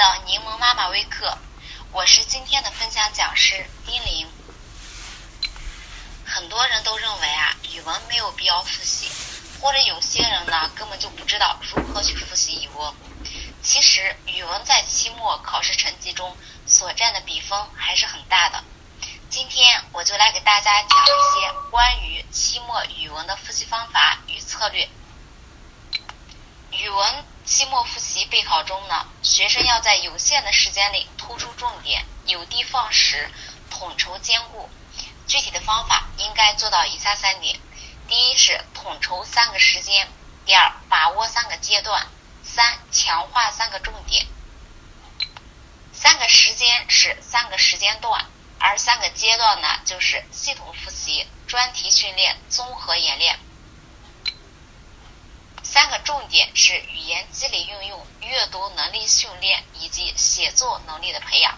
到柠檬妈妈微课，我是今天的分享讲师丁玲。很多人都认为啊，语文没有必要复习，或者有些人呢根本就不知道如何去复习语文。其实语文在期末考试成绩中所占的比分还是很大的。今天我就来给大家讲一些关于期末语文的复习方法与策略。语文期末复习备考中呢，学生要在有限的时间内突出重点，有的放矢，统筹兼顾。具体的方法应该做到以下三点：第一是统筹三个时间；第二，把握三个阶段；三，强化三个重点。三个时间是三个时间段，而三个阶段呢，就是系统复习、专题训练、综合演练。三个重点是语言积累运用、阅读能力训练以及写作能力的培养。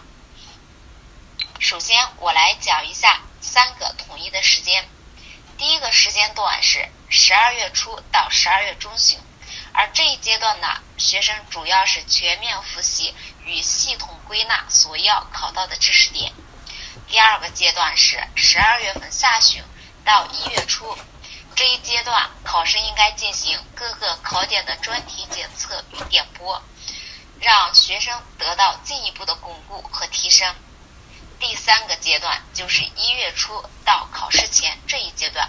首先，我来讲一下三个统一的时间。第一个时间段是十二月初到十二月中旬，而这一阶段呢，学生主要是全面复习与系统归纳所要考到的知识点。第二个阶段是十二月份下旬到一月初。这一阶段，考生应该进行各个考点的专题检测与点拨，让学生得到进一步的巩固和提升。第三个阶段就是一月初到考试前这一阶段，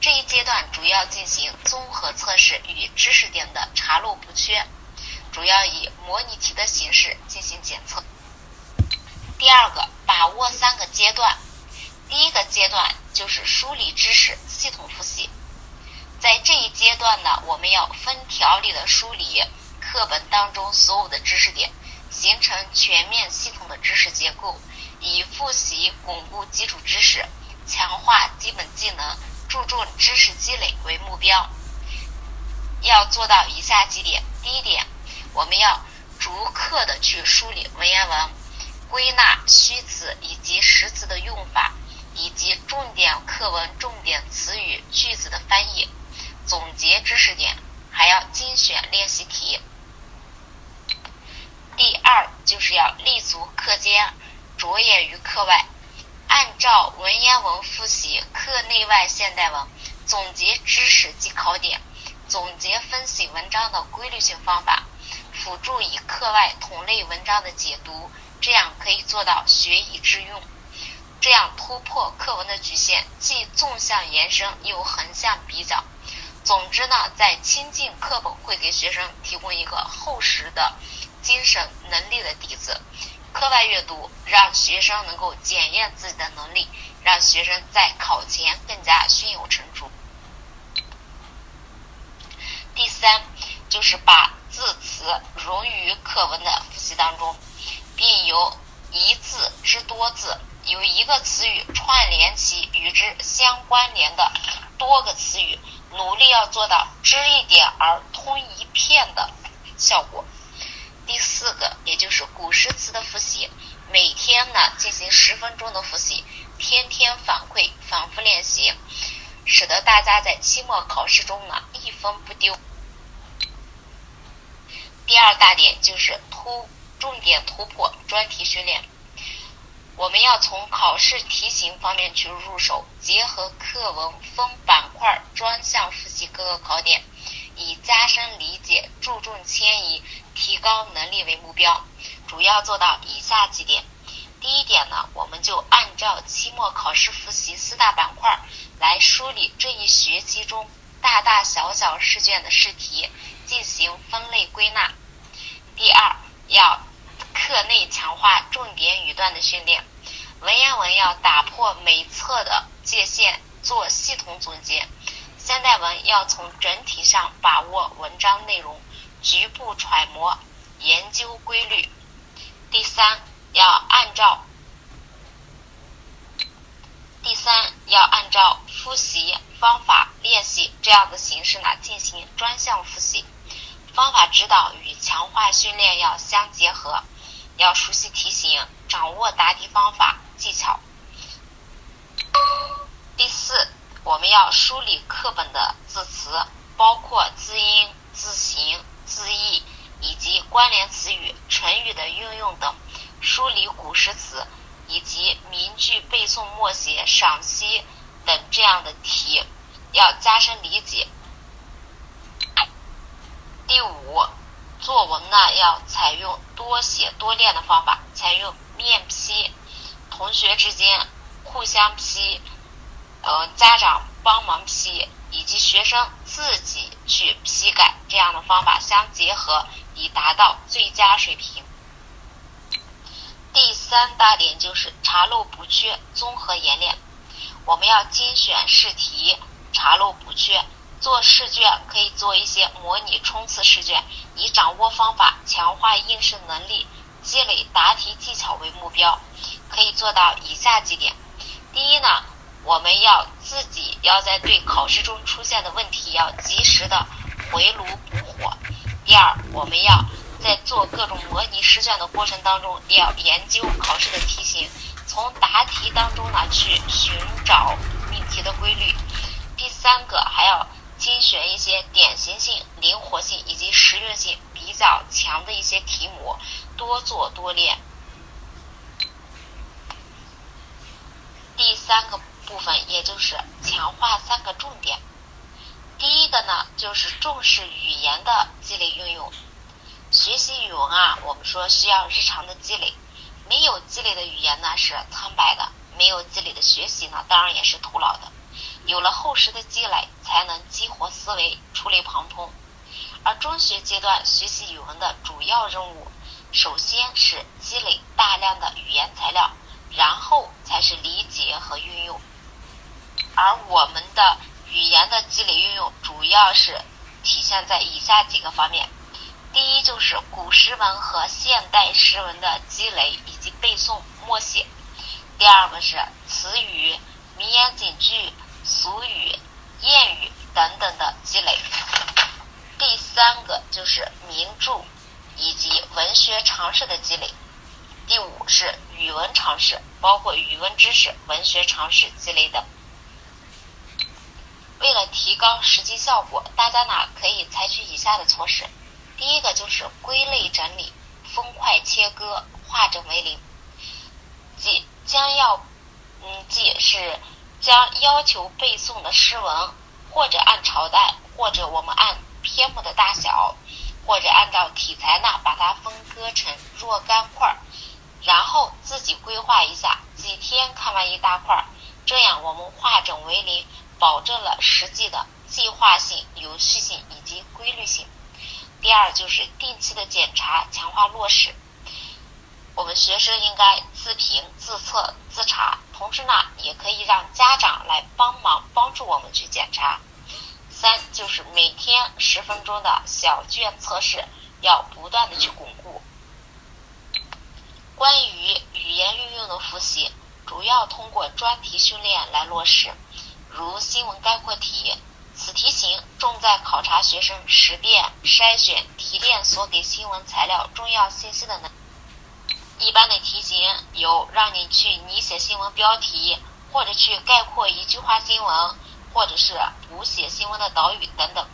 这一阶段主要进行综合测试与知识点的查漏补缺，主要以模拟题的形式进行检测。第二个，把握三个阶段。第一个阶段就是梳理知识、系统复习。在这一阶段呢，我们要分条理的梳理课本当中所有的知识点，形成全面系统的知识结构，以复习巩固基础知识、强化基本技能、注重知识积累为目标。要做到以下几点：第一点，我们要逐课的去梳理文言文，归纳虚词以及实词的用法。以及重点课文、重点词语、句子的翻译，总结知识点，还要精选练习题。第二，就是要立足课间，着眼于课外，按照文言文复习课内外现代文，总结知识及考点，总结分析文章的规律性方法，辅助以课外同类文章的解读，这样可以做到学以致用。这样突破课文的局限，既纵向延伸又横向比较。总之呢，在亲近课本会给学生提供一个厚实的精神能力的底子。课外阅读让学生能够检验自己的能力，让学生在考前更加胸有成竹。第三，就是把字词融于课文的复习当中，并由一字之多字。有一个词语串联起与之相关联的多个词语，努力要做到知一点而通一片的效果。第四个，也就是古诗词的复习，每天呢进行十分钟的复习，天天反馈，反复练习，使得大家在期末考试中呢一分不丢。第二大点就是突重点突破专题训练。我们要从考试题型方面去入手，结合课文分板块专项复习各个考点，以加深理解、注重迁移、提高能力为目标，主要做到以下几点。第一点呢，我们就按照期末考试复习四大板块来梳理这一学期中大大小小试卷的试题，进行分类归纳。第二，要课内强化重点语段的训练。文言文要打破每册的界限，做系统总结；现代文要从整体上把握文章内容，局部揣摩研究规律。第三，要按照第三要按照复习方法练习这样的形式呢进行专项复习，方法指导与强化训练要相结合，要熟悉题型，掌握答题方法。技巧。第四，我们要梳理课本的字词，包括字音、字形、字义以及关联词语、成语的运用等，梳理古诗词以及名句背诵默写、赏析等这样的题，要加深理解。第五，作文呢要采用多写多练的方法，采用面批，同学之间互相批，呃，家长帮忙批。以及学生自己去批改这样的方法相结合，以达到最佳水平。第三大点就是查漏补缺，综合演练。我们要精选试题，查漏补缺。做试卷可以做一些模拟冲刺试卷，以掌握方法、强化应试能力、积累答题技巧为目标，可以做到以下几点。第一呢。我们要自己要在对考试中出现的问题要及时的回炉补火。第二，我们要在做各种模拟试卷的过程当中，要研究考试的题型，从答题当中呢去寻找命题的规律。第三个，还要精选一些典型性、灵活性以及实用性比较强的一些题目，多做多练。第三个。部分也就是强化三个重点。第一个呢，就是重视语言的积累运用。学习语文啊，我们说需要日常的积累。没有积累的语言呢是苍白的，没有积累的学习呢，当然也是徒劳的。有了厚实的积累，才能激活思维，触类旁通。而中学阶段学习语文的主要任务，首先是积累大量的语言材料，然后才是理解和运用。而我们的语言的积累运用，主要是体现在以下几个方面：第一，就是古诗文和现代诗文的积累以及背诵默写；第二个是词语、名言警句、俗语、谚语等等的积累；第三个就是名著以及文学常识的积累；第五是语文常识，包括语文知识、文学常识积累等。为了提高实际效果，大家呢可以采取以下的措施：第一个就是归类整理、分块切割、化整为零，即将要，嗯，即是将要求背诵的诗文，或者按朝代，或者我们按篇目的大小，或者按照题材呢，把它分割成若干块儿，然后自己规划一下，几天看完一大块儿，这样我们化整为零。保证了实际的计划性、有序性以及规律性。第二就是定期的检查，强化落实。我们学生应该自评、自测、自查，同时呢，也可以让家长来帮忙帮助我们去检查。三就是每天十分钟的小卷测试，要不断的去巩固。关于语言运用的复习，主要通过专题训练来落实。如新闻概括题，此题型重在考察学生识辨、筛选、提炼所给新闻材料重要信息的能。一般的题型有让你去拟写新闻标题，或者去概括一句话新闻，或者是补写新闻的导语等等。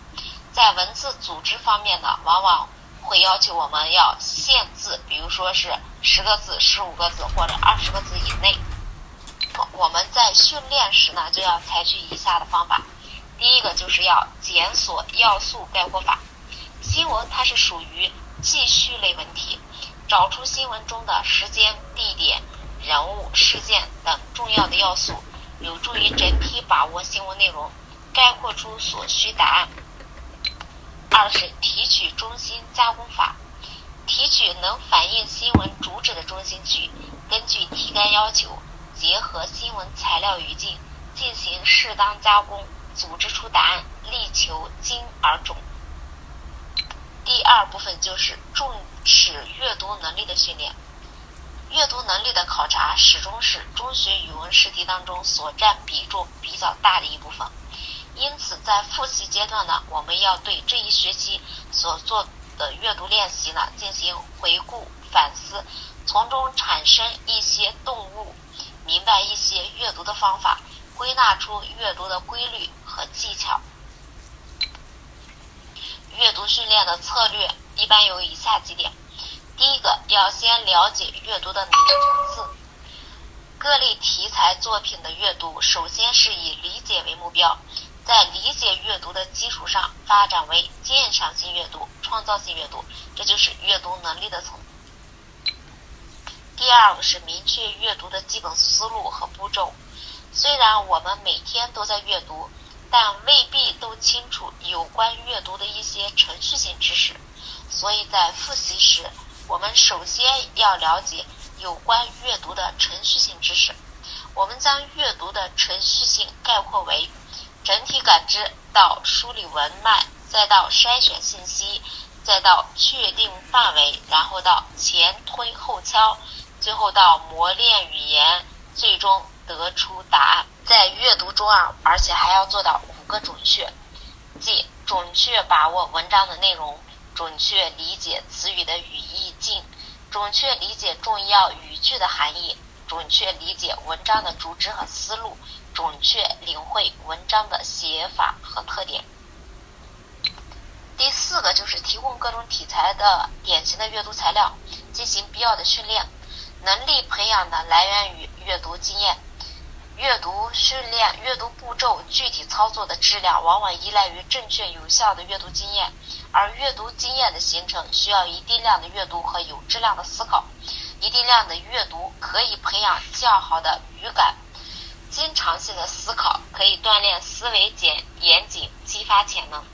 在文字组织方面呢，往往会要求我们要限字，比如说是十个字、十五个字或者二十个字以内。我们在训练时呢，就要采取以下的方法。第一个就是要检索要素概括法。新闻它是属于记叙类文体，找出新闻中的时间、地点、人物、事件等重要的要素，有助于整体把握新闻内容，概括出所需答案。二是提取中心加工法，提取能反映新闻主旨的中心句，根据题干要求。结合新闻材料语境进行适当加工，组织出答案，力求精而准。第二部分就是重视阅读能力的训练。阅读能力的考察始终是中学语文试题当中所占比重比较大的一部分。因此，在复习阶段呢，我们要对这一学期所做的阅读练习呢进行回顾反思，从中产生一些动物。明白一些阅读的方法，归纳出阅读的规律和技巧。阅读训练的策略一般有以下几点：第一个要先了解阅读的能力层次。各类题材作品的阅读，首先是以理解为目标，在理解阅读的基础上发展为鉴赏性阅读、创造性阅读，这就是阅读能力的层。第二个是明确阅读的基本思路和步骤。虽然我们每天都在阅读，但未必都清楚有关阅读的一些程序性知识，所以在复习时，我们首先要了解。有关阅读的程序性知识，我们将阅读的程序性概括为：整体感知到梳理文脉，再到筛选信息，再到确定范围，然后到前推后敲，最后到磨练语言，最终得出答案。在阅读中啊，而且还要做到五个准确，即准确把握文章的内容，准确理解词语的语义境。准确理解重要语句的含义，准确理解文章的主旨和思路，准确领会文章的写法和特点。第四个就是提供各种题材的典型的阅读材料，进行必要的训练。能力培养的来源于阅读经验。阅读训练、阅读步骤具体操作的质量，往往依赖于正确有效的阅读经验。而阅读经验的形成，需要一定量的阅读和有质量的思考。一定量的阅读可以培养较好的语感。经常性的思考可以锻炼思维简严谨，激发潜能。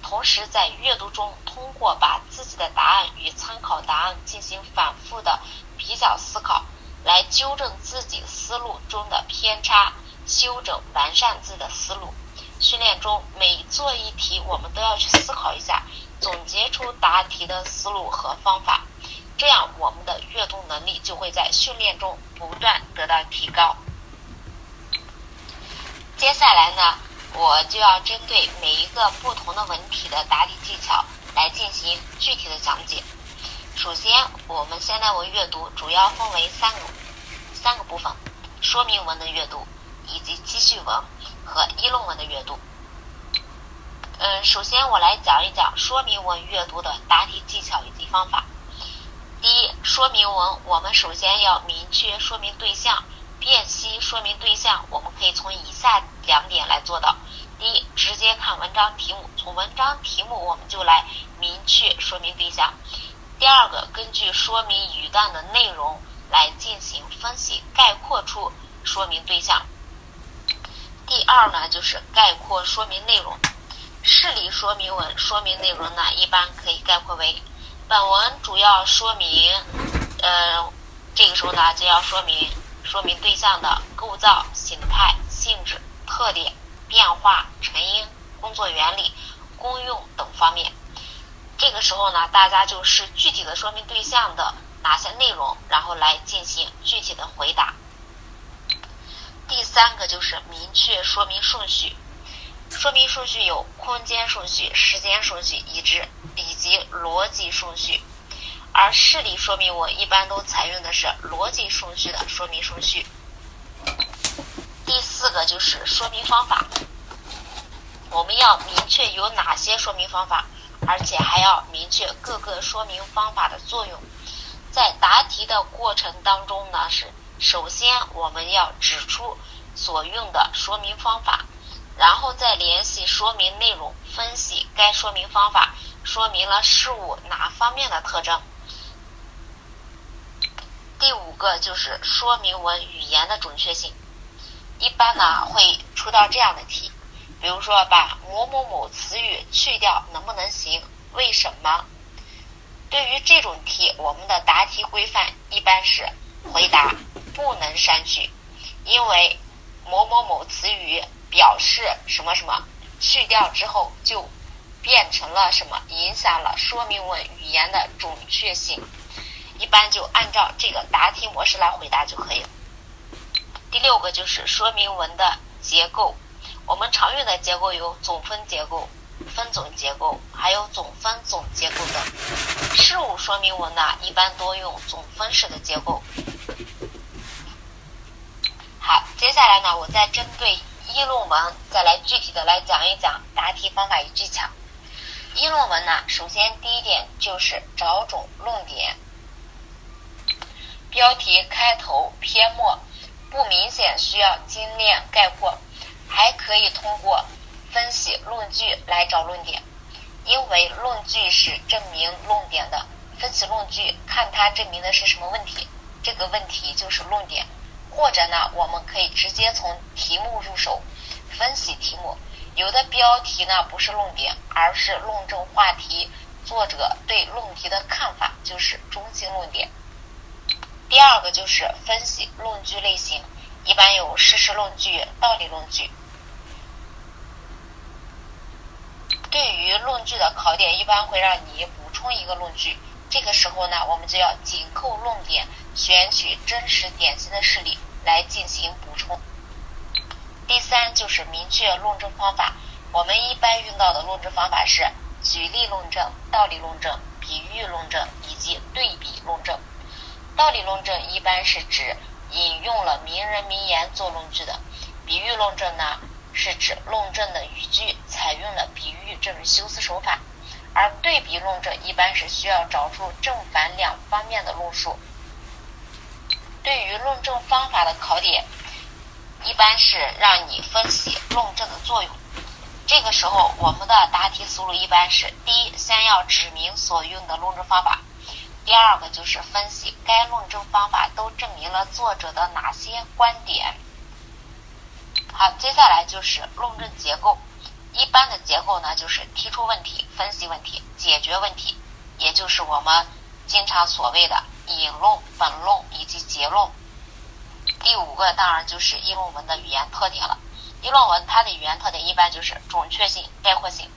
同时，在阅读中，通过把自己的答案与参考答案进行反复的比较思考。来纠正自己思路中的偏差，修整完善自己的思路。训练中每做一题，我们都要去思考一下，总结出答题的思路和方法，这样我们的阅读能力就会在训练中不断得到提高。接下来呢，我就要针对每一个不同的文体的答题技巧来进行具体的讲解。首先，我们现代文阅读主要分为三个三个部分：说明文的阅读，以及记叙文和议论文的阅读。嗯，首先我来讲一讲说明文阅读的答题技巧以及方法。第一，说明文我们首先要明确说明对象，辨析说明对象，我们可以从以下两点来做到：第一，直接看文章题目，从文章题目我们就来明确说明对象。第二个，根据说明语段的内容来进行分析，概括出说明对象。第二呢，就是概括说明内容。事例说明文说明内容呢，一般可以概括为：本文主要说明，呃，这个时候呢就要说明说明对象的构造、形态、性质、特点、变化、成因、工作原理、功用等方面。这个时候呢，大家就是具体的说明对象的哪些内容，然后来进行具体的回答。第三个就是明确说明顺序，说明顺序有空间顺序、时间顺序，以及以及逻辑顺序。而事例说明文一般都采用的是逻辑顺序的说明顺序。第四个就是说明方法，我们要明确有哪些说明方法。而且还要明确各个说明方法的作用。在答题的过程当中呢，是首先我们要指出所用的说明方法，然后再联系说明内容，分析该说明方法说明了事物哪方面的特征。第五个就是说明文语言的准确性，一般呢会出到这样的题。比如说，把某某某词语去掉能不能行？为什么？对于这种题，我们的答题规范一般是回答不能删去，因为某某某词语表示什么什么，去掉之后就变成了什么，影响了说明文语言的准确性。一般就按照这个答题模式来回答就可以了。第六个就是说明文的结构。我们常用的结构有总分结构、分总结构，还有总分总结构等。事物说明文呢，一般多用总分式的结构。好，接下来呢，我再针对议论文再来具体的来讲一讲答题方法与技巧。议论文呢，首先第一点就是找准论点，标题开头篇末不明显，需要精炼概括。还可以通过分析论据来找论点，因为论据是证明论点的。分析论据，看它证明的是什么问题，这个问题就是论点。或者呢，我们可以直接从题目入手分析题目。有的标题呢不是论点，而是论证话题，作者对论题的看法，就是中心论点。第二个就是分析论据类型，一般有事实论据、道理论据。对于论据的考点，一般会让你补充一个论据。这个时候呢，我们就要紧扣论点，选取真实典型的事例来进行补充。第三就是明确论证方法，我们一般用到的论证方法是举例论证、道理论证、比喻论证以及对比论证。道理论证一般是指引用了名人名言做论据的，比喻论证呢是指论证的语句采用了比喻这种修辞手法。而对比论证一般是需要找出正反两方面的论述。对于论证方法的考点，一般是让你分析论证的作用。这个时候，我们的答题思路一般是：第一，先要指明所用的论证方法；第二个就是分析该论证方法都证明了作者的哪些观点。好，接下来就是论证结构。一般的结构呢，就是提出问题、分析问题、解决问题，也就是我们经常所谓的引论、本论以及结论。第五个当然就是议论文的语言特点了。议论文它的语言特点一般就是准确性、概括性。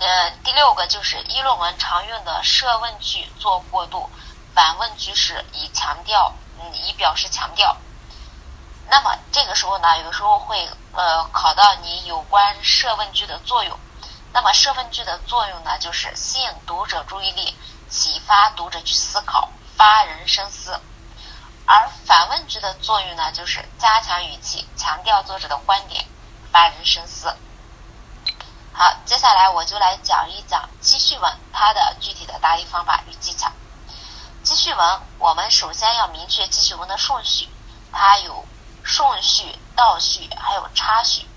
呃，第六个就是议论文常用的设问句做过渡，反问句式以强调，嗯，以表示强调。那么这个时候呢，有时候会呃考到你有关设问句的作用。那么设问句的作用呢，就是吸引读者注意力，启发读者去思考，发人深思。而反问句的作用呢，就是加强语气，强调作者的观点，发人深思。好，接下来我就来讲一讲记叙文它的具体的答题方法与技巧。记叙文，我们首先要明确记叙文的顺序，它有。顺序、倒序还有插序。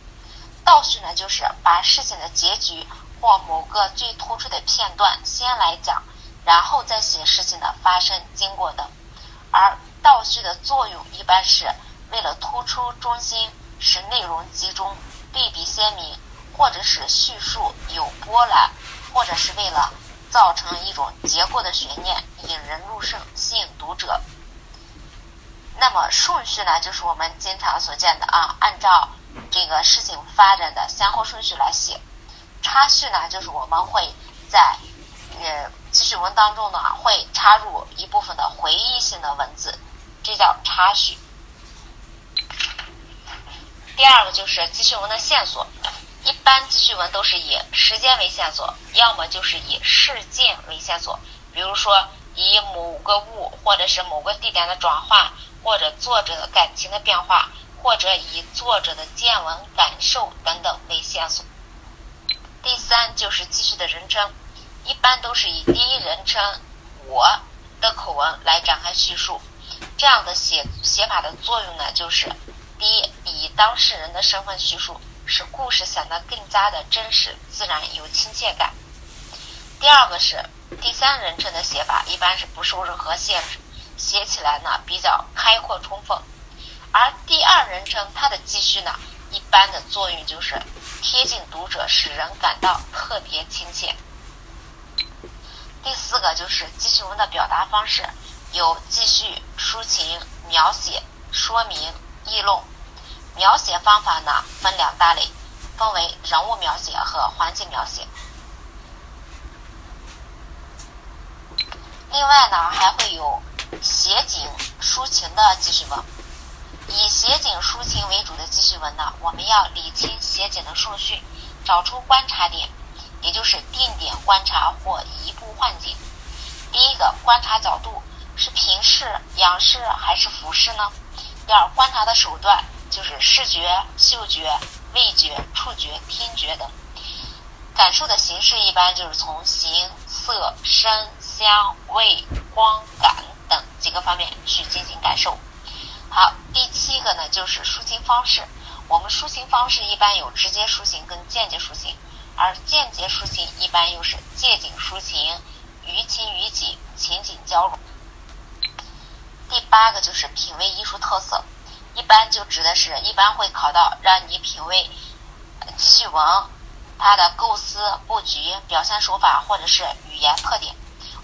倒序呢，就是把事情的结局或某个最突出的片段先来讲，然后再写事情的发生经过等。而倒序的作用一般是为了突出中心，使内容集中、对比鲜明，或者是叙述有波澜，或者是为了造成一种结构的悬念，引人入胜，吸引读者。那么顺序呢，就是我们经常所见的啊，按照这个事情发展的先后顺序来写。插叙呢，就是我们会在呃记叙文当中呢，会插入一部分的回忆性的文字，这叫插叙。第二个就是记叙文的线索，一般记叙文都是以时间为线索，要么就是以事件为线索，比如说以某个物或者是某个地点的转换。或者作者的感情的变化，或者以作者的见闻感受等等为线索。第三就是记叙的人称，一般都是以第一人称我的口吻来展开叙述。这样的写写法的作用呢，就是第一，以当事人的身份叙述，使故事显得更加的真实、自然、有亲切感。第二个是第三人称的写法，一般是不受任何限制。写起来呢比较开阔充分，而第二人称它的记叙呢，一般的作用就是贴近读者，使人感到特别亲切。第四个就是记叙文的表达方式，有记叙、抒情、描写、说明、议论。描写方法呢分两大类，分为人物描写和环境描写。另外呢还会有。写景抒情的记叙文，以写景抒情为主的记叙文呢，我们要理清写景的顺序，找出观察点，也就是定点观察或移步换景。第一个观察角度是平视、仰视还是俯视呢？第二，观察的手段就是视觉、嗅觉、味觉、触觉、听觉等。感受的形式一般就是从形、色、声、香、味、光、感等。几个方面去进行感受。好，第七个呢就是抒情方式。我们抒情方式一般有直接抒情跟间接抒情，而间接抒情一般又是借景抒情，于情于景，情景交融。第八个就是品味艺术特色，一般就指的是一般会考到让你品味记叙文，它的构思布局、表现手法或者是语言特点。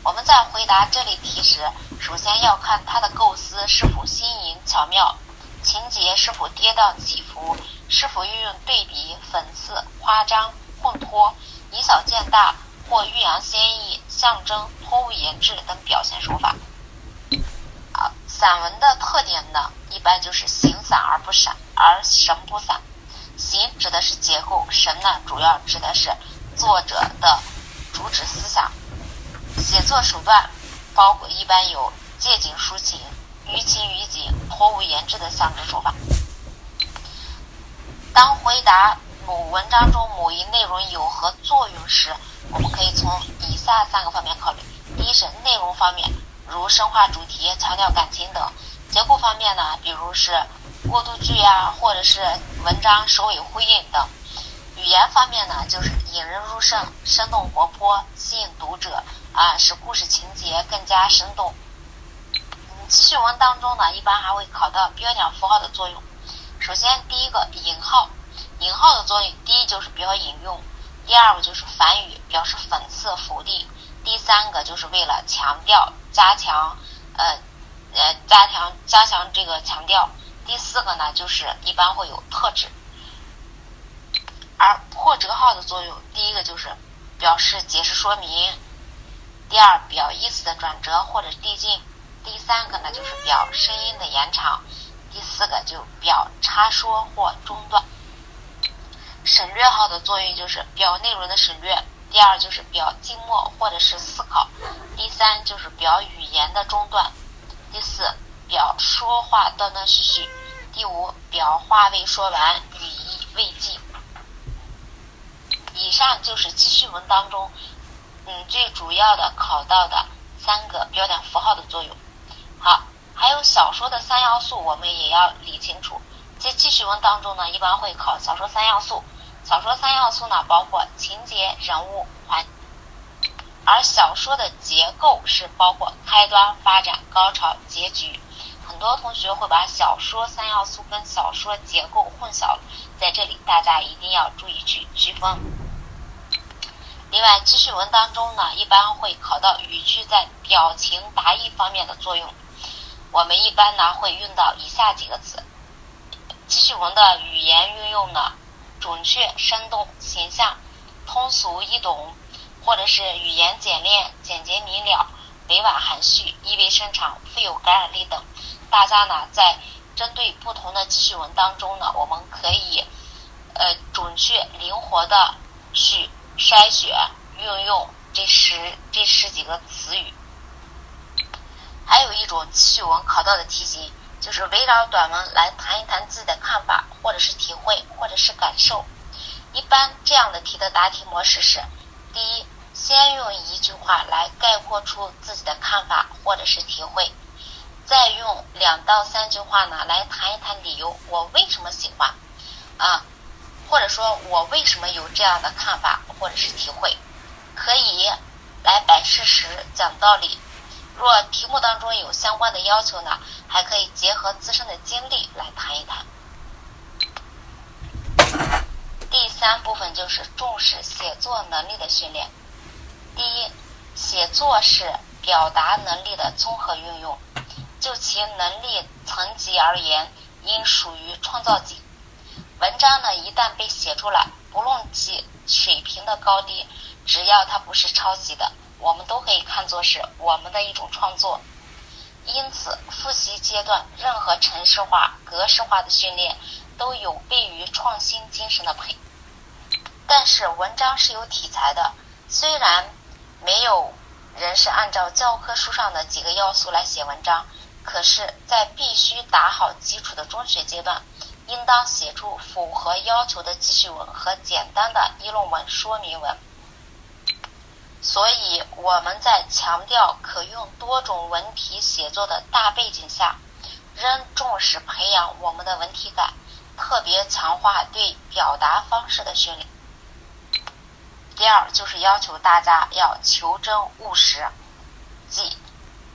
我们在回答这类题时，首先要看它的构思是否新颖巧妙。情节是否跌宕起伏？是否运用对比、讽刺、夸张、烘托、以小见大或欲扬先抑、象征、托物言志等表现手法？散文的特点呢，一般就是形散而不散，而神不散。形指的是结构，神呢，主要指的是作者的主旨思想。写作手段包括一般有借景抒情。于情于景、托物言志的象征手法。当回答某文章中某一内容有何作用时，我们可以从以下三个方面考虑：一是内容方面，如深化主题、强调感情等；结构方面呢，比如是过渡句呀，或者是文章首尾呼应等；语言方面呢，就是引人入胜、生动活泼、吸引读者啊，使故事情节更加生动。记叙文当中呢，一般还会考到标点符号的作用。首先，第一个引号，引号的作用，第一就是表引用，第二个就是反语，表示讽刺、否定，第三个就是为了强调、加强，呃，呃，加强、加强这个强调。第四个呢，就是一般会有特指。而破折号的作用，第一个就是表示解释说明，第二表意思的转折或者递进。第三个呢，就是表声音的延长；第四个就表插说或中断。省略号的作用就是表内容的省略；第二就是表静默或者是思考；第三就是表语言的中断；第四表说话断断续续；第五表话未说完，语意未尽。以上就是记叙文当中，嗯，最主要的考到的三个标点符号的作用。好，还有小说的三要素，我们也要理清楚。在记叙文当中呢，一般会考小说三要素。小说三要素呢，包括情节、人物、环。而小说的结构是包括开端、发展、高潮、结局。很多同学会把小说三要素跟小说结构混淆，在这里大家一定要注意去区分。另外，记叙文当中呢，一般会考到语句在表情达意方面的作用。我们一般呢会用到以下几个词：记叙文的语言运用呢，准确、生动、形象、通俗易懂，或者是语言简练、简洁明了、委婉含蓄、意味深长、富有感染力等。大家呢在针对不同的记叙文当中呢，我们可以呃准确、灵活的去筛选、运用这十这十几个词语。还有一种记叙文考到的题型，就是围绕短文来谈一谈自己的看法，或者是体会，或者是感受。一般这样的题的答题模式是：第一，先用一句话来概括出自己的看法或者是体会，再用两到三句话呢来谈一谈理由，我为什么喜欢啊，或者说我为什么有这样的看法或者是体会，可以来摆事实、讲道理。若题目当中有相关的要求呢，还可以结合自身的经历来谈一谈。第三部分就是重视写作能力的训练。第一，写作是表达能力的综合运用，就其能力层级而言，应属于创造级。文章呢，一旦被写出来，不论其水平的高低，只要它不是抄袭的。我们都可以看作是我们的一种创作，因此复习阶段任何程式化、格式化的训练都有悖于创新精神的培。但是文章是有题材的，虽然没有人是按照教科书上的几个要素来写文章，可是，在必须打好基础的中学阶段，应当写出符合要求的记叙文和简单的议论文、说明文。所以我们在强调可用多种文体写作的大背景下，仍重视培养我们的文体感，特别强化对表达方式的训练。第二就是要求大家要求真务实，即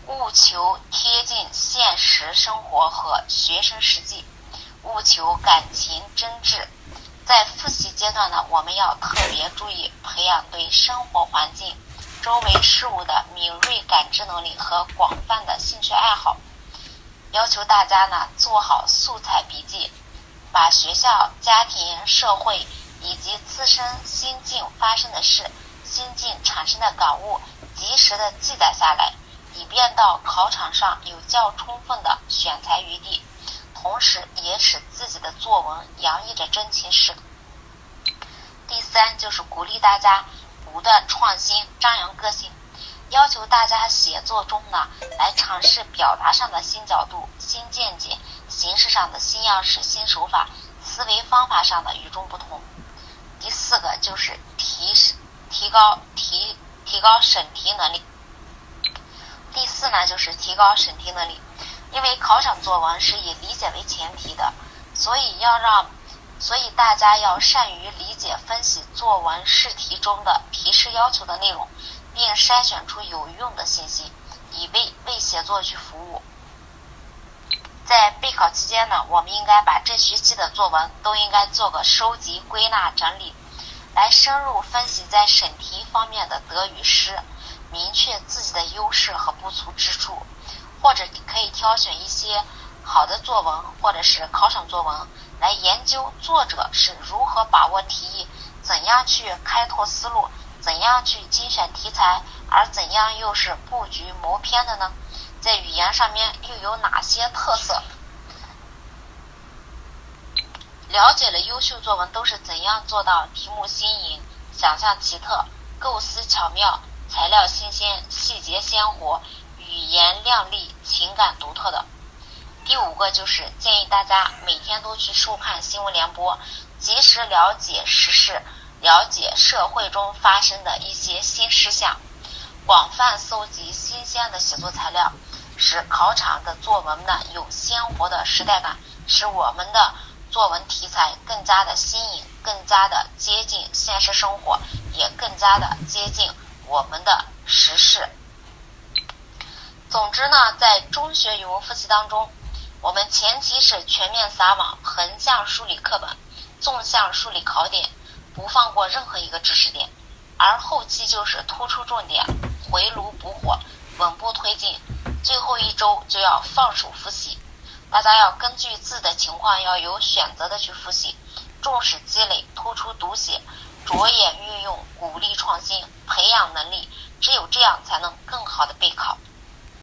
务求贴近现实生活和学生实际，务求感情真挚。在复习阶段呢，我们要特别注意培养对生活环境、周围事物的敏锐感知能力和广泛的兴趣爱好。要求大家呢做好素材笔记，把学校、家庭、社会以及自身心境发生的事、心境产生的感悟及时的记载下来，以便到考场上有较充分的选材余地。同时，也使自己的作文洋溢着真情实感。第三，就是鼓励大家不断创新，张扬个性，要求大家写作中呢，来尝试表达上的新角度、新见解，形式上的新样式、新手法，思维方法上的与众不同。第四个就是提提高提提高审题能力。第四呢，就是提高审题能力。因为考场作文是以理解为前提的，所以要让，所以大家要善于理解分析作文试题中的提示要求的内容，并筛选出有用的信息，以为为写作去服务。在备考期间呢，我们应该把这学期的作文都应该做个收集、归纳、整理，来深入分析在审题方面的得与失，明确自己的优势和不足之处。或者你可以挑选一些好的作文，或者是考场作文，来研究作者是如何把握题意，怎样去开拓思路，怎样去精选题材，而怎样又是布局谋篇的呢？在语言上面又有哪些特色？了解了优秀作文都是怎样做到题目新颖、想象奇特、构思巧妙、材料新鲜、细节鲜活。语言靓丽，情感独特的。第五个就是建议大家每天都去收看新闻联播，及时了解时事，了解社会中发生的一些新事项，广泛搜集新鲜的写作材料，使考场的作文呢有鲜活的时代感，使我们的作文题材更加的新颖，更加的接近现实生活，也更加的接近我们的时事。总之呢，在中学语文复习当中，我们前期是全面撒网，横向梳理课本，纵向梳理考点，不放过任何一个知识点；而后期就是突出重点，回炉补火，稳步推进。最后一周就要放手复习，大家要根据自己的情况，要有选择的去复习，重视积累，突出读写，着眼运用，鼓励创新，培养能力。只有这样，才能更好的备考。